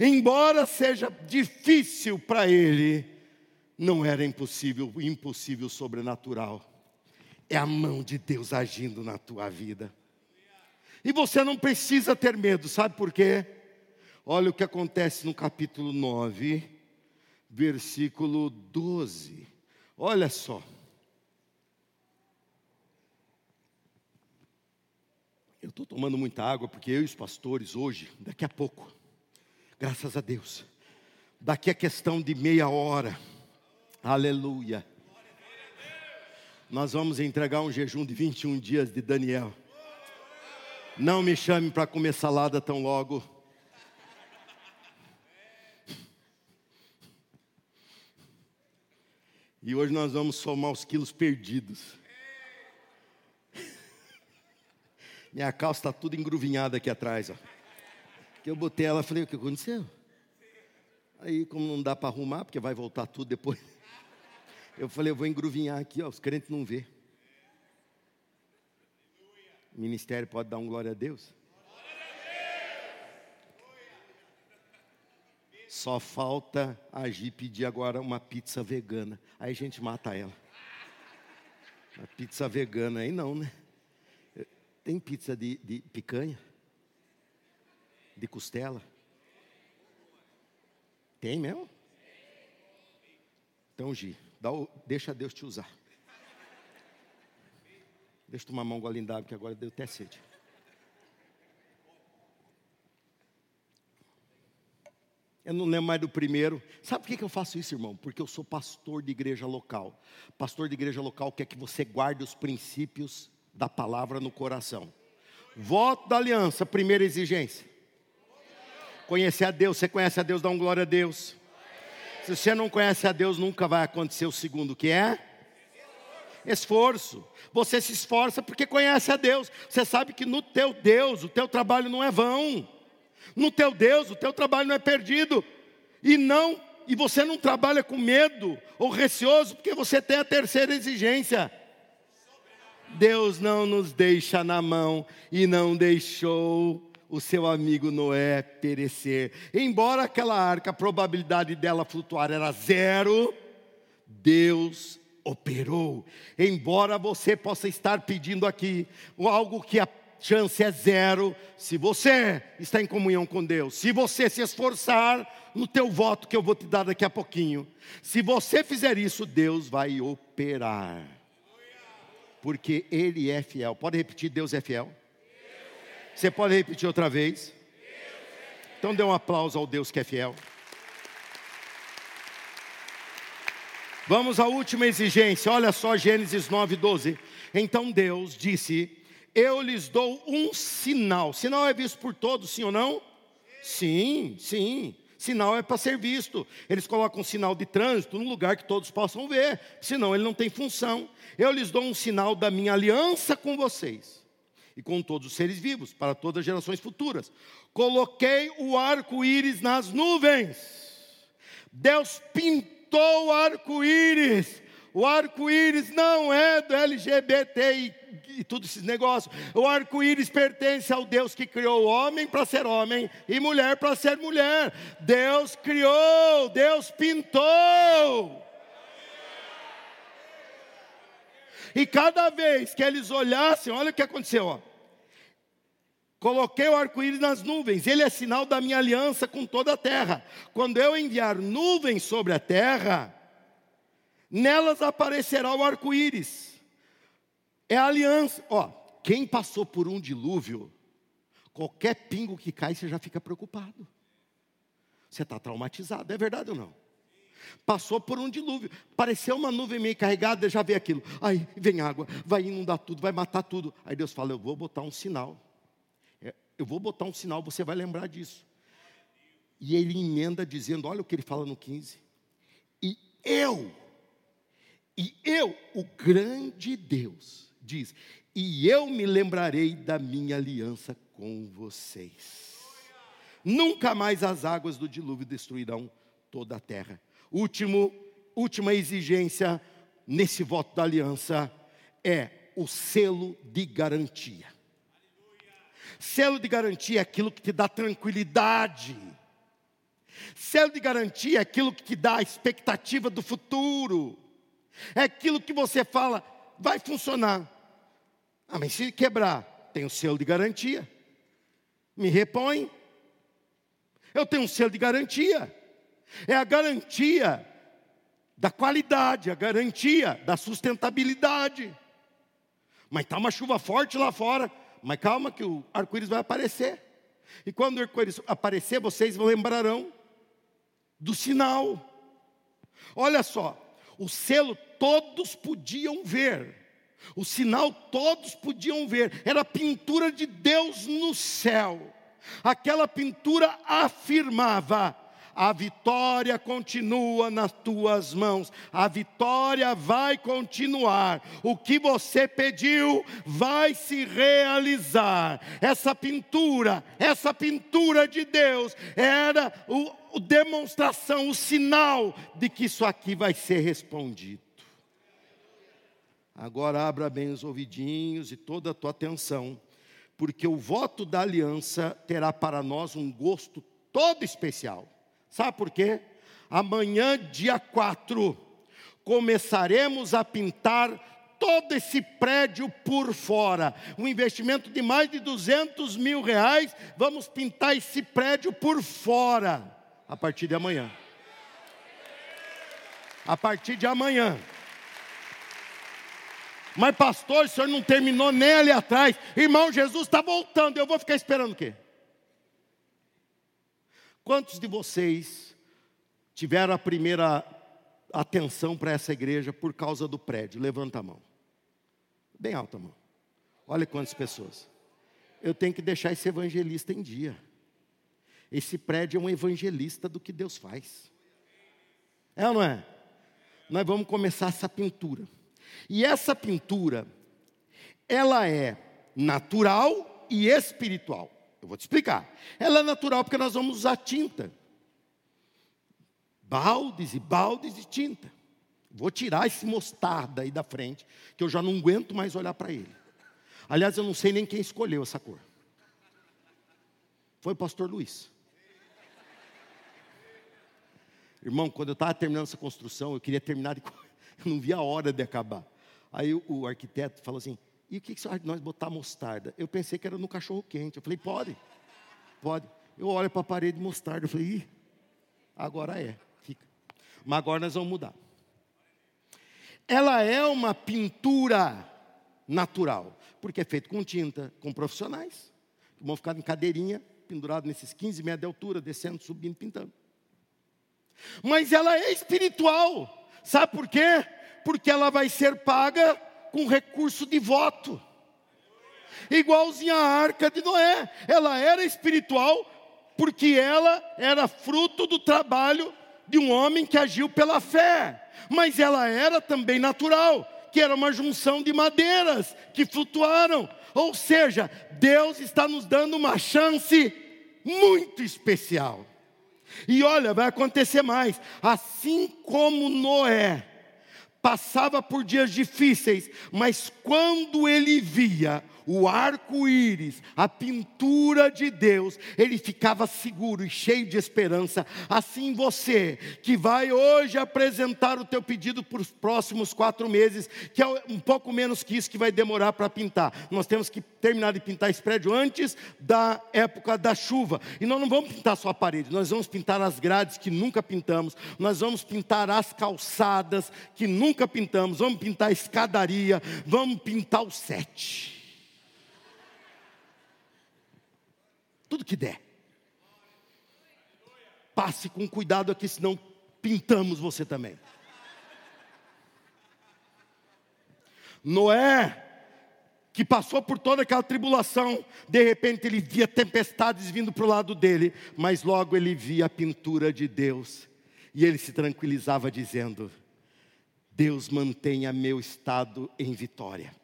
Embora seja difícil para ele, não era impossível, impossível sobrenatural é a mão de Deus agindo na tua vida. E você não precisa ter medo, sabe por quê? Olha o que acontece no capítulo 9, versículo 12. Olha só. Eu estou tomando muita água porque eu e os pastores hoje, daqui a pouco, graças a Deus, daqui a questão de meia hora, aleluia nós vamos entregar um jejum de 21 dias de Daniel. Não me chame para comer salada tão logo. E hoje nós vamos somar os quilos perdidos. Minha calça está tudo engruvinhada aqui atrás. Ó. Que eu botei ela, falei, o que aconteceu? Aí, como não dá para arrumar, porque vai voltar tudo depois. Eu falei, eu vou engruvinhar aqui, ó, os crentes não vê. O ministério pode dar um glória a Deus? Só falta agir pedir agora uma pizza vegana. Aí a gente mata ela. A pizza vegana aí não, né? Tem pizza de, de picanha? De costela? Tem mesmo? Então, Gi, o, deixa Deus te usar. Deixa eu tomar uma golinha d'água, que agora deu até sede. Eu não lembro mais do primeiro. Sabe por que eu faço isso, irmão? Porque eu sou pastor de igreja local. Pastor de igreja local quer que você guarde os princípios da palavra no coração. Voto da aliança, primeira exigência. Conhecer a Deus. Você conhece a Deus, dá um glória a Deus. Se você não conhece a Deus, nunca vai acontecer o segundo, que é esforço. Você se esforça porque conhece a Deus. Você sabe que no teu Deus, o teu trabalho não é vão. No teu Deus, o teu trabalho não é perdido. E não, e você não trabalha com medo ou receoso, porque você tem a terceira exigência. Deus não nos deixa na mão e não deixou o seu amigo Noé perecer. Embora aquela arca, a probabilidade dela flutuar era zero, Deus operou. Embora você possa estar pedindo aqui algo que a chance é zero se você está em comunhão com Deus. Se você se esforçar no teu voto que eu vou te dar daqui a pouquinho. Se você fizer isso, Deus vai operar. Porque ele é fiel. Pode repetir, Deus é fiel? Você pode repetir outra vez? Então dê um aplauso ao Deus que é fiel. Vamos à última exigência. Olha só Gênesis 9:12. Então Deus disse: eu lhes dou um sinal. Sinal é visto por todos, sim ou não? Sim, sim. Sinal é para ser visto. Eles colocam um sinal de trânsito num lugar que todos possam ver, senão ele não tem função. Eu lhes dou um sinal da minha aliança com vocês e com todos os seres vivos, para todas as gerações futuras. Coloquei o arco-íris nas nuvens. Deus pintou o arco-íris o arco-íris não é do LGBT e, e tudo esses negócios. O arco-íris pertence ao Deus que criou o homem para ser homem e mulher para ser mulher. Deus criou, Deus pintou. E cada vez que eles olhassem, olha o que aconteceu, ó. Coloquei o arco-íris nas nuvens, ele é sinal da minha aliança com toda a terra. Quando eu enviar nuvens sobre a terra, nelas aparecerá o arco-íris. É a aliança. Ó, quem passou por um dilúvio, qualquer pingo que cai, você já fica preocupado. Você está traumatizado, é verdade ou não? Passou por um dilúvio, pareceu uma nuvem meio carregada, já vê aquilo. Aí vem água, vai inundar tudo, vai matar tudo. Aí Deus fala: Eu vou botar um sinal. Eu vou botar um sinal, você vai lembrar disso. E ele emenda dizendo: Olha o que ele fala no 15. E eu e eu, o grande Deus, diz: E eu me lembrarei da minha aliança com vocês. Nunca mais as águas do dilúvio destruirão toda a terra. Último, última exigência nesse voto da aliança é o selo de garantia. Selo de garantia é aquilo que te dá tranquilidade. Selo de garantia é aquilo que te dá a expectativa do futuro. É aquilo que você fala, vai funcionar. Ah, mas se quebrar, tem o selo de garantia. Me repõe. Eu tenho um selo de garantia. É a garantia da qualidade, a garantia da sustentabilidade. Mas está uma chuva forte lá fora. Mas calma que o arco-íris vai aparecer. E quando o arco-íris aparecer, vocês lembrarão do sinal. Olha só, o selo todos podiam ver. O sinal todos podiam ver. Era a pintura de Deus no céu. Aquela pintura afirmava: a vitória continua nas tuas mãos, a vitória vai continuar, o que você pediu vai se realizar. Essa pintura, essa pintura de Deus, era o, o demonstração, o sinal de que isso aqui vai ser respondido. Agora abra bem os ouvidinhos e toda a tua atenção, porque o voto da aliança terá para nós um gosto todo especial. Sabe por quê? Amanhã, dia 4, começaremos a pintar todo esse prédio por fora. Um investimento de mais de 200 mil reais. Vamos pintar esse prédio por fora a partir de amanhã. A partir de amanhã. Mas, pastor, o senhor não terminou nem ali atrás. Irmão, Jesus está voltando. Eu vou ficar esperando o quê? Quantos de vocês tiveram a primeira atenção para essa igreja por causa do prédio? Levanta a mão. Bem alta a mão. Olha quantas pessoas. Eu tenho que deixar esse evangelista em dia. Esse prédio é um evangelista do que Deus faz. É ou não é? Nós vamos começar essa pintura. E essa pintura, ela é natural e espiritual. Eu vou te explicar. Ela é natural porque nós vamos usar tinta baldes e baldes de tinta. Vou tirar esse mostarda aí da frente, que eu já não aguento mais olhar para ele. Aliás, eu não sei nem quem escolheu essa cor. Foi o pastor Luiz. Irmão, quando eu estava terminando essa construção, eu queria terminar de. Eu não via a hora de acabar. Aí o, o arquiteto falou assim: e o que, que você acha de nós botar mostarda? Eu pensei que era no cachorro quente. Eu falei: pode, pode. Eu olho para a parede mostarda. Eu falei: ih, agora é mas agora nós vamos mudar. Ela é uma pintura natural, porque é feito com tinta, com profissionais, que vão ficar em cadeirinha, pendurado nesses 15 metros de altura, descendo, subindo, pintando. Mas ela é espiritual, sabe por quê? Porque ela vai ser paga com recurso de voto. Igualzinha a arca de Noé, ela era espiritual porque ela era fruto do trabalho de um homem que agiu pela fé, mas ela era também natural, que era uma junção de madeiras que flutuaram. Ou seja, Deus está nos dando uma chance muito especial. E olha, vai acontecer mais. Assim como Noé passava por dias difíceis, mas quando ele via o arco-íris, a pintura de Deus, ele ficava seguro e cheio de esperança. Assim você, que vai hoje apresentar o teu pedido para os próximos quatro meses, que é um pouco menos que isso que vai demorar para pintar. Nós temos que terminar de pintar esse prédio antes da época da chuva. E nós não vamos pintar só a parede, nós vamos pintar as grades que nunca pintamos, nós vamos pintar as calçadas que nunca pintamos, vamos pintar a escadaria, vamos pintar o sete. Tudo que der. Passe com cuidado aqui, senão pintamos você também. Noé, que passou por toda aquela tribulação, de repente ele via tempestades vindo para o lado dele, mas logo ele via a pintura de Deus, e ele se tranquilizava dizendo: Deus mantenha meu estado em vitória,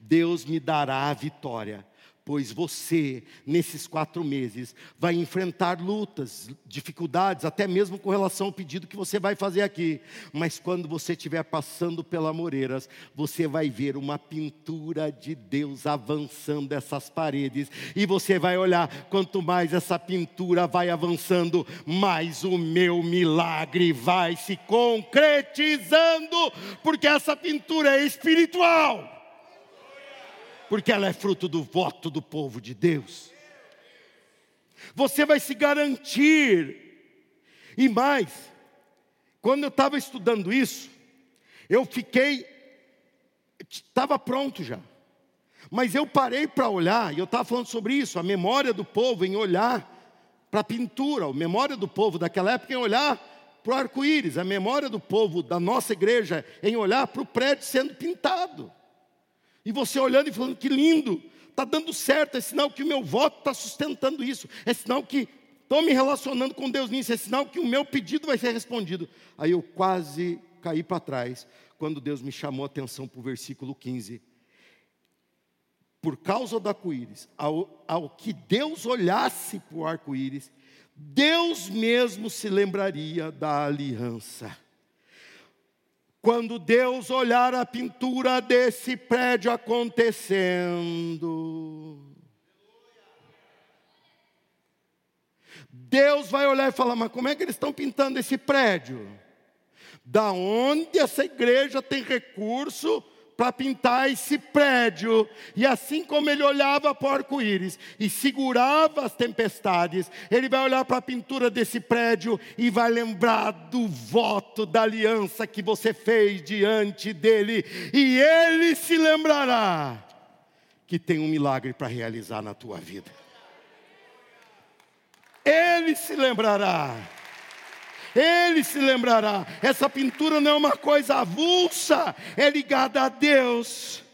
Deus me dará a vitória pois você, nesses quatro meses, vai enfrentar lutas, dificuldades, até mesmo com relação ao pedido que você vai fazer aqui. Mas quando você estiver passando pela Moreiras, você vai ver uma pintura de Deus avançando essas paredes, e você vai olhar, quanto mais essa pintura vai avançando, mais o meu milagre vai se concretizando, porque essa pintura é espiritual porque ela é fruto do voto do povo de Deus. Você vai se garantir. E mais, quando eu estava estudando isso, eu fiquei, estava pronto já. Mas eu parei para olhar, e eu estava falando sobre isso, a memória do povo em olhar para a pintura, a memória do povo daquela época em olhar para o arco-íris, a memória do povo da nossa igreja em olhar para o prédio sendo pintado. E você olhando e falando que lindo, está dando certo, é sinal que o meu voto está sustentando isso, é sinal que estou me relacionando com Deus nisso, é sinal que o meu pedido vai ser respondido. Aí eu quase caí para trás, quando Deus me chamou a atenção para o versículo 15. Por causa do arco-íris, ao, ao que Deus olhasse para o arco-íris, Deus mesmo se lembraria da aliança. Quando Deus olhar a pintura desse prédio acontecendo, Deus vai olhar e falar: Mas como é que eles estão pintando esse prédio? Da onde essa igreja tem recurso para pintar esse prédio. E assim como ele olhava para o arco-íris e segurava as tempestades, ele vai olhar para a pintura desse prédio e vai lembrar do voto da aliança que você fez diante dele. E ele se lembrará que tem um milagre para realizar na tua vida. Ele se lembrará. Ele se lembrará. Essa pintura não é uma coisa avulsa, é ligada a Deus.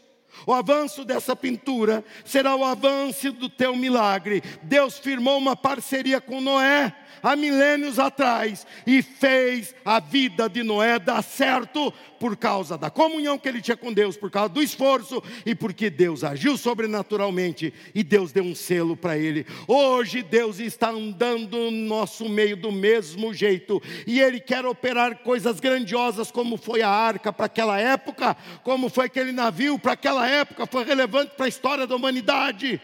O avanço dessa pintura será o avanço do teu milagre. Deus firmou uma parceria com Noé há milênios atrás e fez a vida de Noé dar certo por causa da comunhão que ele tinha com Deus, por causa do esforço e porque Deus agiu sobrenaturalmente e Deus deu um selo para ele. Hoje Deus está andando no nosso meio do mesmo jeito e ele quer operar coisas grandiosas como foi a arca para aquela época, como foi aquele navio para aquela época, foi relevante para a história da humanidade.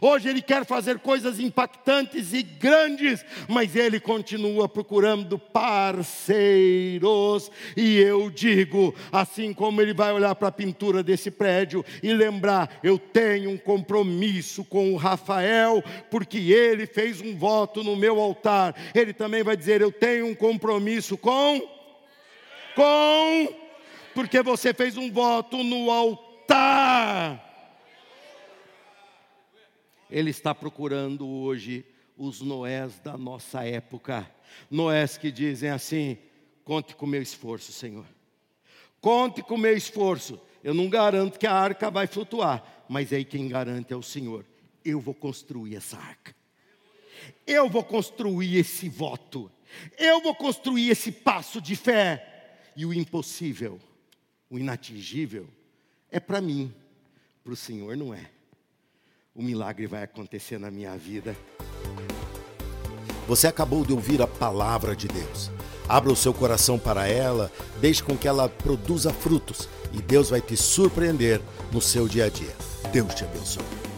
Hoje ele quer fazer coisas impactantes e grandes, mas ele continua procurando parceiros. E eu digo, assim como ele vai olhar para a pintura desse prédio e lembrar, eu tenho um compromisso com o Rafael, porque ele fez um voto no meu altar. Ele também vai dizer, eu tenho um compromisso com com porque você fez um voto no altar. Ele está procurando hoje os Noés da nossa época. Noés que dizem assim: conte com o meu esforço, Senhor. Conte com o meu esforço. Eu não garanto que a arca vai flutuar, mas aí quem garante é o Senhor. Eu vou construir essa arca. Eu vou construir esse voto. Eu vou construir esse passo de fé. E o impossível, o inatingível, é para mim, para o Senhor não é o milagre vai acontecer na minha vida. Você acabou de ouvir a palavra de Deus. Abra o seu coração para ela, deixe com que ela produza frutos e Deus vai te surpreender no seu dia a dia. Deus te abençoe.